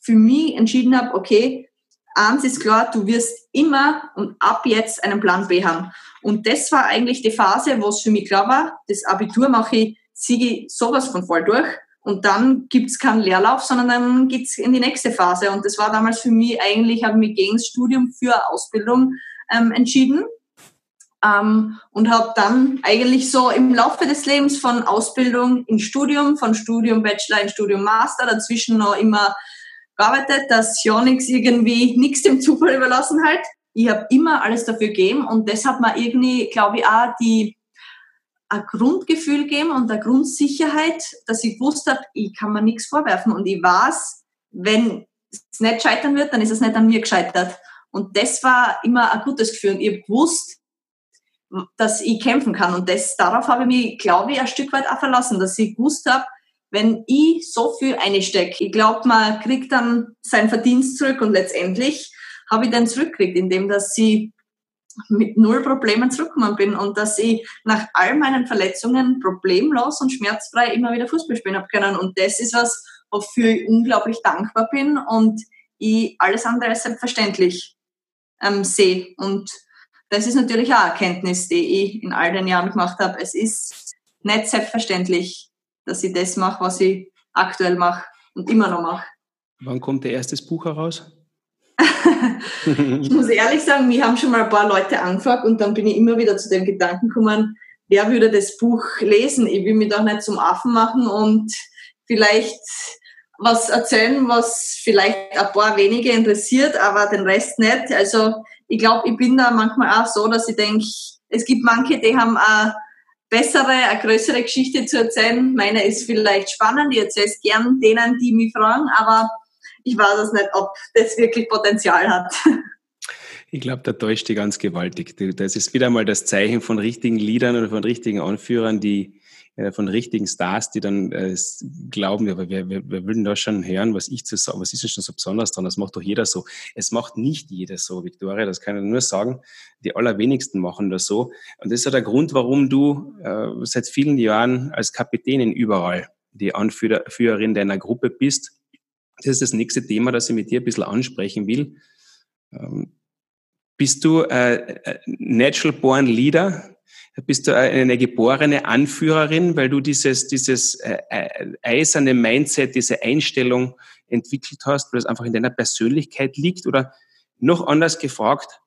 für mich entschieden habe, okay, eins ist klar, du wirst immer und ab jetzt einen Plan B haben. Und das war eigentlich die Phase, wo es für mich klar war, das Abitur mache ich, siege ich sowas von voll durch. Und dann gibt's keinen Leerlauf, sondern dann geht's in die nächste Phase. Und das war damals für mich eigentlich, habe mich gegen das Studium für Ausbildung ähm, entschieden. Ähm, und habe dann eigentlich so im Laufe des Lebens von Ausbildung in Studium, von Studium Bachelor in Studium Master, dazwischen noch immer gearbeitet, dass ja nichts irgendwie nichts dem Zufall überlassen halt. Ich habe immer alles dafür gegeben und das hat mir irgendwie, glaube ich, auch die ein Grundgefühl gegeben und eine Grundsicherheit, dass ich gewusst habe, ich kann mir nichts vorwerfen und ich weiß, wenn es nicht scheitern wird, dann ist es nicht an mir gescheitert. Und das war immer ein gutes Gefühl. Und ich habe gewusst, dass ich kämpfen kann. Und das, darauf habe ich mich, glaube ich, ein Stück weit auch verlassen, dass ich gewusst habe, wenn ich so viel einstecke, ich glaube, man kriegt dann sein Verdienst zurück und letztendlich habe ich dann zurückgekriegt, indem dass sie mit null Problemen zurückgekommen bin und dass ich nach all meinen Verletzungen problemlos und schmerzfrei immer wieder Fußball spielen habe können. Und das ist was, wofür ich unglaublich dankbar bin und ich alles andere als selbstverständlich ähm, sehe. Und das ist natürlich auch eine Erkenntnis, die ich in all den Jahren gemacht habe. Es ist nicht selbstverständlich, dass ich das mache, was ich aktuell mache und immer noch mache. Wann kommt der erste Buch heraus? Ich muss ehrlich sagen, mir haben schon mal ein paar Leute angefragt und dann bin ich immer wieder zu dem Gedanken gekommen, wer würde das Buch lesen? Ich will mich doch nicht zum Affen machen und vielleicht was erzählen, was vielleicht ein paar wenige interessiert, aber den Rest nicht. Also ich glaube, ich bin da manchmal auch so, dass ich denke, es gibt manche, die haben eine bessere, eine größere Geschichte zu erzählen. Meine ist vielleicht spannend, ich erzähle es gern denen, die mich fragen, aber ich weiß es nicht, ob das wirklich Potenzial hat. Ich glaube, da täuscht die ganz gewaltig. Das ist wieder mal das Zeichen von richtigen Liedern oder von richtigen Anführern, die äh, von richtigen Stars, die dann äh, glauben, aber wer, wer, wer will da schon hören, was ich zu sagen, was ist denn schon so besonders dran? Das macht doch jeder so. Es macht nicht jeder so, Victoria, das kann ich nur sagen. Die allerwenigsten machen das so. Und das ist ja der Grund, warum du äh, seit vielen Jahren als Kapitänin überall die Anführerin deiner Gruppe bist das ist das nächste Thema, das ich mit dir ein bisschen ansprechen will. Ähm, bist du äh, Natural Born Leader? Bist du eine geborene Anführerin, weil du dieses, dieses äh, äh, eiserne Mindset, diese Einstellung entwickelt hast, weil es einfach in deiner Persönlichkeit liegt? Oder noch anders gefragt,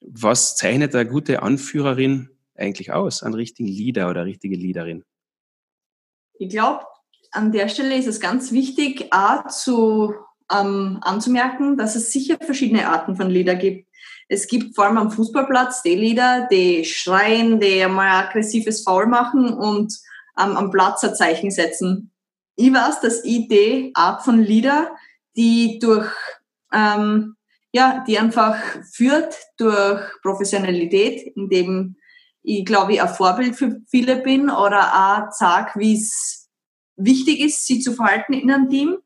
was zeichnet eine gute Anführerin eigentlich aus, einen richtigen Leader oder richtige Leaderin? Ich glaube, an der Stelle ist es ganz wichtig, A, zu, ähm, anzumerken, dass es sicher verschiedene Arten von Lieder gibt. Es gibt vor allem am Fußballplatz die Lieder, die schreien, die mal aggressives Foul machen und ähm, am Platz ein Zeichen setzen. Ich weiß, dass ich die Art von Lieder, die durch, ähm, ja, die einfach führt durch Professionalität, indem ich, glaube ich, ein Vorbild für viele bin oder auch sage, wie es wichtig ist, sie zu verhalten in einem Team,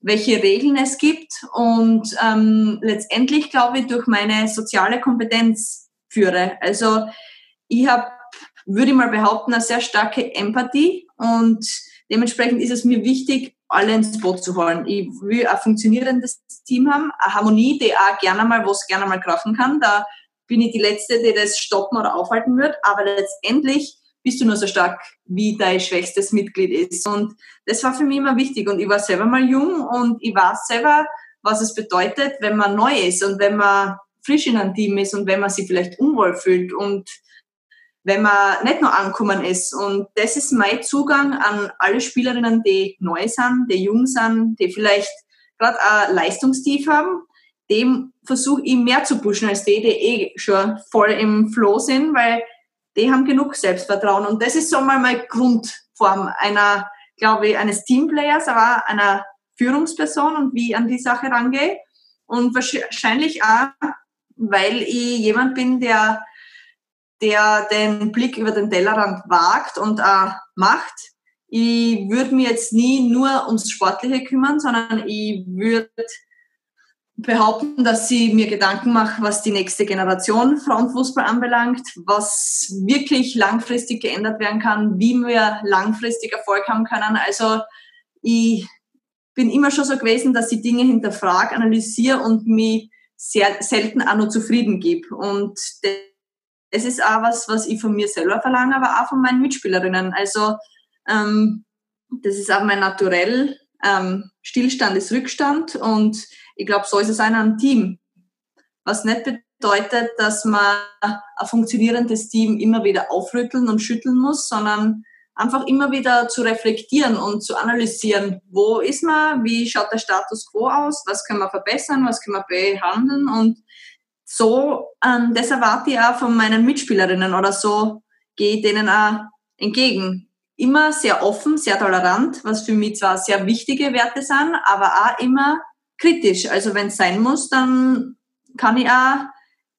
welche Regeln es gibt und ähm, letztendlich, glaube ich, durch meine soziale Kompetenz führe. Also ich habe, würde ich mal behaupten, eine sehr starke Empathie und dementsprechend ist es mir wichtig, alle ins Boot zu holen. Ich will ein funktionierendes Team haben, eine Harmonie, die auch gerne mal, wo es gerne mal krachen kann. Da bin ich die Letzte, die das stoppen oder aufhalten wird. Aber letztendlich bist du nur so stark, wie dein schwächstes Mitglied ist. Und das war für mich immer wichtig. Und ich war selber mal jung und ich weiß selber, was es bedeutet, wenn man neu ist und wenn man frisch in einem Team ist und wenn man sich vielleicht unwohl fühlt und wenn man nicht nur angekommen ist. Und das ist mein Zugang an alle Spielerinnen, die neu sind, die jung sind, die vielleicht gerade ein Leistungstief haben. Dem versuche ich mehr zu pushen als die, die eh schon voll im Flow sind, weil die haben genug Selbstvertrauen. Und das ist so mal meine Grundform einer, glaube ich, eines Teamplayers, aber einer Führungsperson und wie ich an die Sache rangehe. Und wahrscheinlich auch, weil ich jemand bin, der, der den Blick über den Tellerrand wagt und auch macht. Ich würde mir jetzt nie nur ums Sportliche kümmern, sondern ich würde behaupten, dass sie mir Gedanken mache, was die nächste Generation Frauenfußball anbelangt, was wirklich langfristig geändert werden kann, wie wir langfristig Erfolg haben können. Also ich bin immer schon so gewesen, dass ich Dinge hinterfrage, analysiere und mich sehr selten auch nur zufrieden gebe. Und das ist auch was, was ich von mir selber verlange, aber auch von meinen Mitspielerinnen. Also ähm, das ist auch mein Naturell. Ähm, Stillstand ist Rückstand und ich glaube, so ist es in einem Team. Was nicht bedeutet, dass man ein funktionierendes Team immer wieder aufrütteln und schütteln muss, sondern einfach immer wieder zu reflektieren und zu analysieren, wo ist man, wie schaut der Status quo aus, was können wir verbessern, was können wir behandeln und so, ähm, das erwarte ich auch von meinen Mitspielerinnen oder so gehe ich denen auch entgegen. Immer sehr offen, sehr tolerant, was für mich zwar sehr wichtige Werte sind, aber auch immer kritisch. Also wenn es sein muss, dann kann ich auch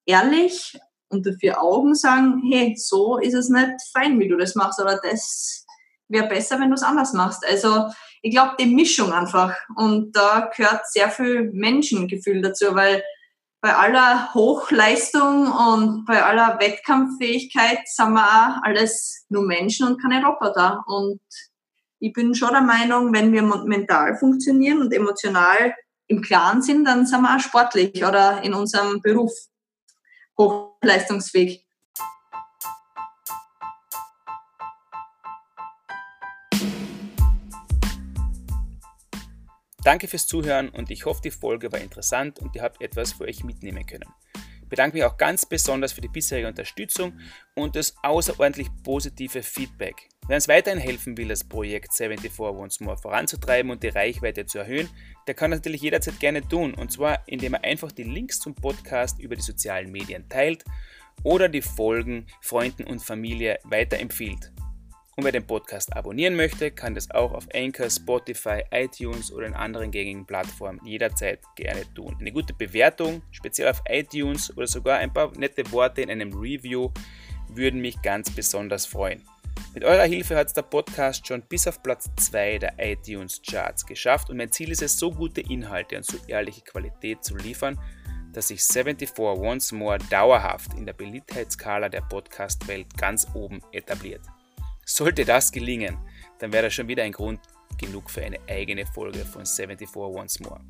ehrlich unter vier Augen sagen, hey, so ist es nicht fein, wie du das machst, oder das wäre besser, wenn du es anders machst. Also ich glaube, die Mischung einfach. Und da gehört sehr viel Menschengefühl dazu, weil bei aller Hochleistung und bei aller Wettkampffähigkeit sind wir auch alles nur Menschen und keine Roboter. Und ich bin schon der Meinung, wenn wir mental funktionieren und emotional im Klaren sind, dann sind wir auch sportlich oder in unserem Beruf hochleistungsfähig. Danke fürs Zuhören und ich hoffe, die Folge war interessant und ihr habt etwas für euch mitnehmen können. Ich bedanke mich auch ganz besonders für die bisherige Unterstützung und das außerordentlich positive Feedback. Wer uns weiterhin helfen will, das Projekt 74 Once More voranzutreiben und die Reichweite zu erhöhen, der kann das natürlich jederzeit gerne tun. Und zwar, indem er einfach die Links zum Podcast über die sozialen Medien teilt oder die Folgen Freunden und Familie weiterempfiehlt. Und wer den Podcast abonnieren möchte, kann das auch auf Anchor, Spotify, iTunes oder in anderen gängigen Plattformen jederzeit gerne tun. Eine gute Bewertung, speziell auf iTunes oder sogar ein paar nette Worte in einem Review würden mich ganz besonders freuen. Mit eurer Hilfe hat es der Podcast schon bis auf Platz 2 der iTunes Charts geschafft und mein Ziel ist es, so gute Inhalte und so ehrliche Qualität zu liefern, dass sich 74 Once More dauerhaft in der Beliebtheitsskala der Podcast-Welt ganz oben etabliert. Sollte das gelingen, dann wäre das schon wieder ein Grund genug für eine eigene Folge von 74 Once More.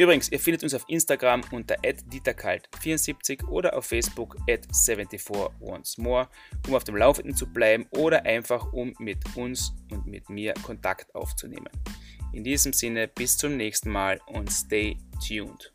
Übrigens, ihr findet uns auf Instagram unter dieterkalt74 oder auf Facebook at 74 once more, um auf dem Laufenden zu bleiben oder einfach um mit uns und mit mir Kontakt aufzunehmen. In diesem Sinne, bis zum nächsten Mal und stay tuned.